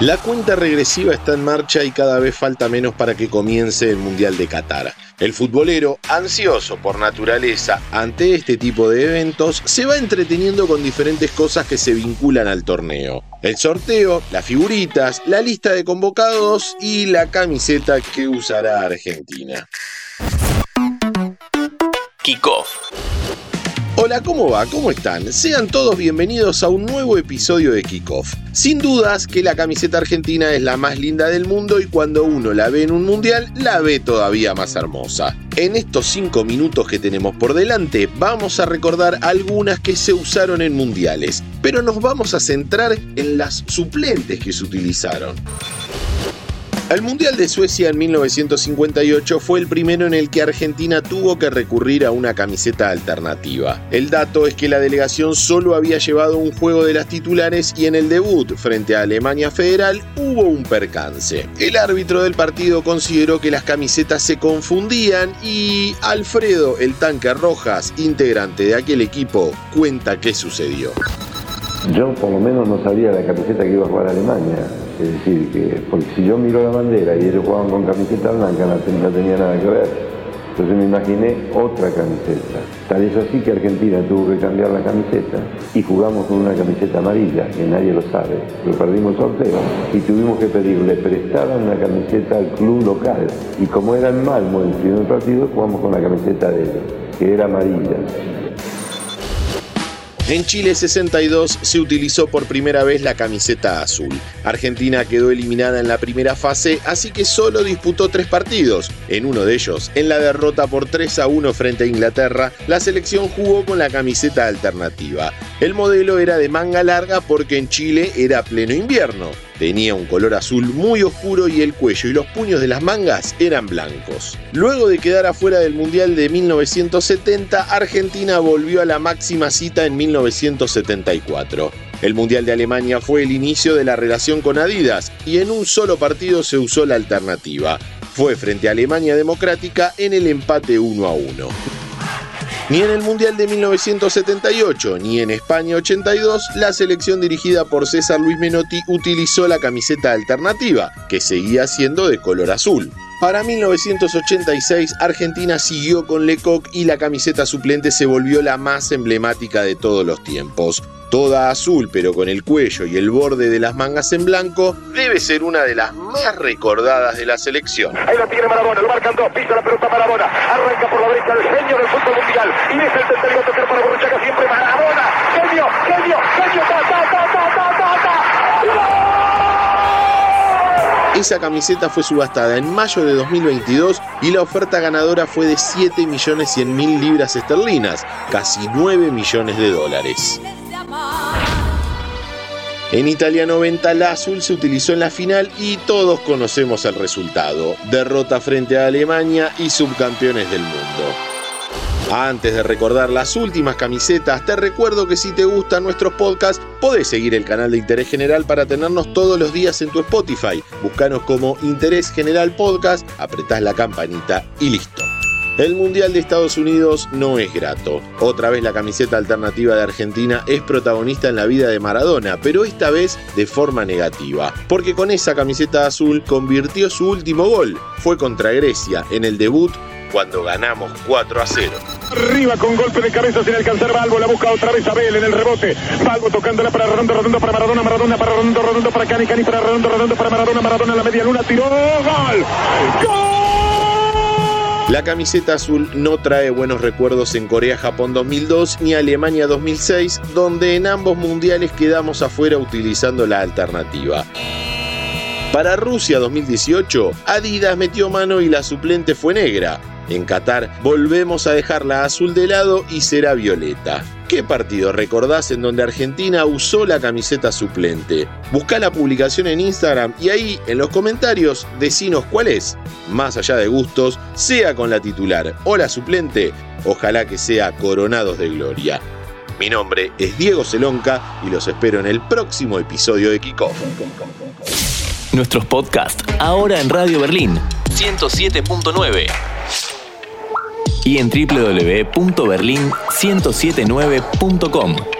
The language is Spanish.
La cuenta regresiva está en marcha y cada vez falta menos para que comience el Mundial de Qatar. El futbolero, ansioso por naturaleza ante este tipo de eventos, se va entreteniendo con diferentes cosas que se vinculan al torneo. El sorteo, las figuritas, la lista de convocados y la camiseta que usará Argentina. Kickoff. Hola, ¿cómo va? ¿Cómo están? Sean todos bienvenidos a un nuevo episodio de Kickoff. Sin dudas que la camiseta argentina es la más linda del mundo y cuando uno la ve en un mundial, la ve todavía más hermosa. En estos 5 minutos que tenemos por delante, vamos a recordar algunas que se usaron en mundiales, pero nos vamos a centrar en las suplentes que se utilizaron. El Mundial de Suecia en 1958 fue el primero en el que Argentina tuvo que recurrir a una camiseta alternativa. El dato es que la delegación solo había llevado un juego de las titulares y en el debut frente a Alemania Federal hubo un percance. El árbitro del partido consideró que las camisetas se confundían y Alfredo el Tanque Rojas, integrante de aquel equipo, cuenta qué sucedió. Yo por lo menos no sabía la camiseta que iba a jugar Alemania. Es decir, que porque si yo miro la bandera y ellos jugaban con camiseta blanca, no, tenía nada que ver. Entonces me imaginé otra camiseta. Tal es así que Argentina tuvo que cambiar la camiseta y jugamos con una camiseta amarilla, que nadie lo sabe. Lo perdimos sorteo y tuvimos que pedirle prestada una camiseta al club local. Y como era en Malmo el primer partido, jugamos con la camiseta de ellos, que era amarilla. En Chile 62 se utilizó por primera vez la camiseta azul. Argentina quedó eliminada en la primera fase, así que solo disputó tres partidos. En uno de ellos, en la derrota por 3 a 1 frente a Inglaterra, la selección jugó con la camiseta alternativa. El modelo era de manga larga porque en Chile era pleno invierno. Tenía un color azul muy oscuro y el cuello y los puños de las mangas eran blancos. Luego de quedar afuera del Mundial de 1970, Argentina volvió a la máxima cita en 1974. El Mundial de Alemania fue el inicio de la relación con Adidas y en un solo partido se usó la alternativa. Fue frente a Alemania Democrática en el empate 1 a 1. Ni en el Mundial de 1978 ni en España 82, la selección dirigida por César Luis Menotti utilizó la camiseta alternativa, que seguía siendo de color azul. Para 1986, Argentina siguió con Lecoq y la camiseta suplente se volvió la más emblemática de todos los tiempos toda azul pero con el cuello y el borde de las mangas en blanco, debe ser una de las más recordadas de la selección. Ahí la tiene Marabona, lo marcan dos, pisa la pelota Marabona, arranca por la derecha el genio del fútbol mundial y deja el tercero a tocar para Borruchaga siempre Marabona, genio, genio, genio, ta, ta, ta, ta, ta, ta, ta. Esa camiseta fue subastada en mayo de 2022 y la oferta ganadora fue de 7 millones 100 mil libras esterlinas, casi 9 millones de dólares. En Italia 90 la azul se utilizó en la final y todos conocemos el resultado. Derrota frente a Alemania y subcampeones del mundo. Antes de recordar las últimas camisetas, te recuerdo que si te gustan nuestros podcasts, podés seguir el canal de Interés General para tenernos todos los días en tu Spotify. Búscanos como Interés General Podcast, apretás la campanita y listo. El Mundial de Estados Unidos no es grato. Otra vez la camiseta alternativa de Argentina es protagonista en la vida de Maradona, pero esta vez de forma negativa, porque con esa camiseta azul convirtió su último gol. Fue contra Grecia en el debut cuando ganamos 4 a 0. Arriba con golpe de cabeza sin alcanzar Balbo, la busca otra vez Abel en el rebote. Balbo tocándola para Redondo, Redondo para Maradona, Maradona para Redondo, Redondo para Cani, Cani para Redondo, Redondo para Maradona, Maradona en la media luna, tiró, gol. ¡Gol! La camiseta azul no trae buenos recuerdos en Corea-Japón 2002 ni Alemania 2006, donde en ambos mundiales quedamos afuera utilizando la alternativa. Para Rusia 2018, Adidas metió mano y la suplente fue negra. En Qatar volvemos a dejar la azul de lado y será violeta. ¿Qué partido recordás en donde Argentina usó la camiseta suplente? Busca la publicación en Instagram y ahí en los comentarios decinos cuál es. Más allá de gustos, sea con la titular o la suplente, ojalá que sea coronados de gloria. Mi nombre es Diego Celonca y los espero en el próximo episodio de Kickoff. Nuestros podcasts ahora en Radio Berlín 107.9 y en www.berlin1079.com.